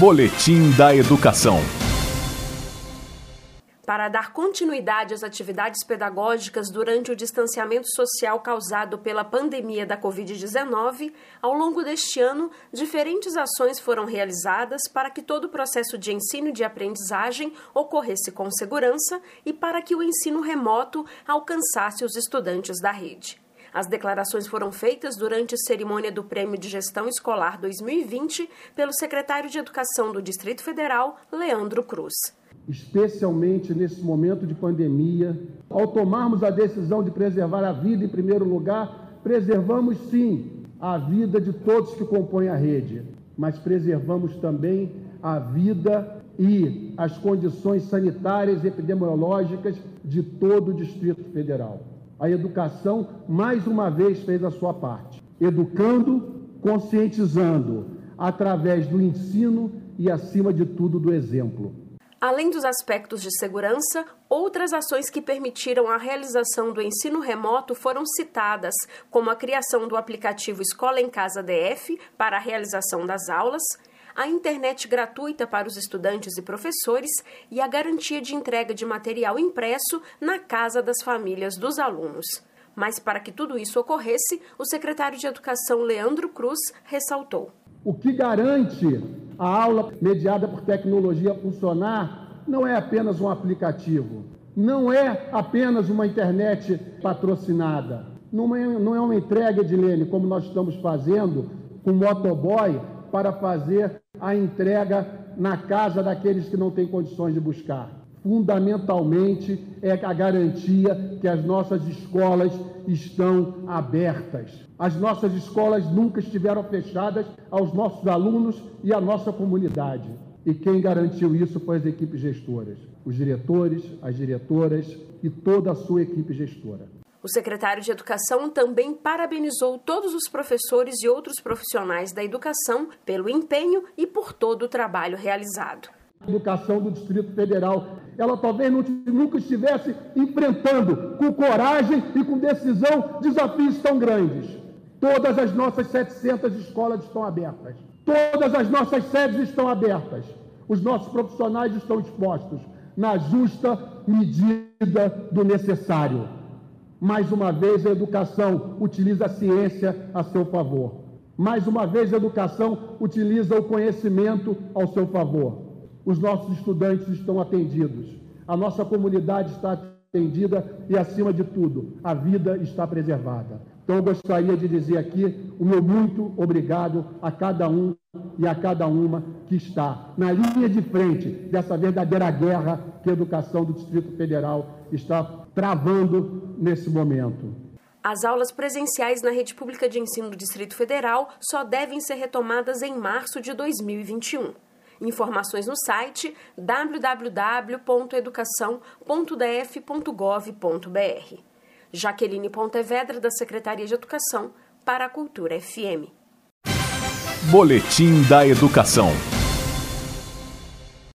Boletim da Educação. Para dar continuidade às atividades pedagógicas durante o distanciamento social causado pela pandemia da Covid-19, ao longo deste ano, diferentes ações foram realizadas para que todo o processo de ensino e de aprendizagem ocorresse com segurança e para que o ensino remoto alcançasse os estudantes da rede. As declarações foram feitas durante a cerimônia do Prêmio de Gestão Escolar 2020 pelo secretário de Educação do Distrito Federal, Leandro Cruz. Especialmente nesse momento de pandemia, ao tomarmos a decisão de preservar a vida em primeiro lugar, preservamos sim a vida de todos que compõem a rede, mas preservamos também a vida e as condições sanitárias e epidemiológicas de todo o Distrito Federal a educação mais uma vez fez a sua parte, educando, conscientizando, através do ensino e, acima de tudo, do exemplo. Além dos aspectos de segurança, outras ações que permitiram a realização do ensino remoto foram citadas, como a criação do aplicativo Escola em Casa DF para a realização das aulas, a internet gratuita para os estudantes e professores e a garantia de entrega de material impresso na casa das famílias dos alunos. Mas para que tudo isso ocorresse, o secretário de Educação Leandro Cruz ressaltou. O que garante a aula mediada por tecnologia funcionar não é apenas um aplicativo, não é apenas uma internet patrocinada, não é, é uma entrega de Lene, como nós estamos fazendo com motoboy para fazer a entrega na casa daqueles que não têm condições de buscar. Fundamentalmente é a garantia que as nossas escolas estão abertas. As nossas escolas nunca estiveram fechadas aos nossos alunos e à nossa comunidade. E quem garantiu isso foi as equipes gestoras, os diretores, as diretoras e toda a sua equipe gestora. O secretário de Educação também parabenizou todos os professores e outros profissionais da educação pelo empenho e por todo o trabalho realizado. A educação do Distrito Federal, ela talvez nunca estivesse enfrentando com coragem e com decisão desafios tão grandes. Todas as nossas 700 escolas estão abertas. Todas as nossas sedes estão abertas. Os nossos profissionais estão expostos na justa medida do necessário. Mais uma vez, a educação utiliza a ciência a seu favor. Mais uma vez, a educação utiliza o conhecimento ao seu favor. Os nossos estudantes estão atendidos. A nossa comunidade está atendida e, acima de tudo, a vida está preservada. Então, eu gostaria de dizer aqui o meu muito obrigado a cada um e a cada uma que está na linha de frente dessa verdadeira guerra que a educação do Distrito Federal está travando nesse momento. As aulas presenciais na rede pública de ensino do Distrito Federal só devem ser retomadas em março de 2021. Informações no site www.educação.df.gov.br. Jaqueline Pontevedra, da Secretaria de Educação, para a Cultura FM. Boletim da Educação.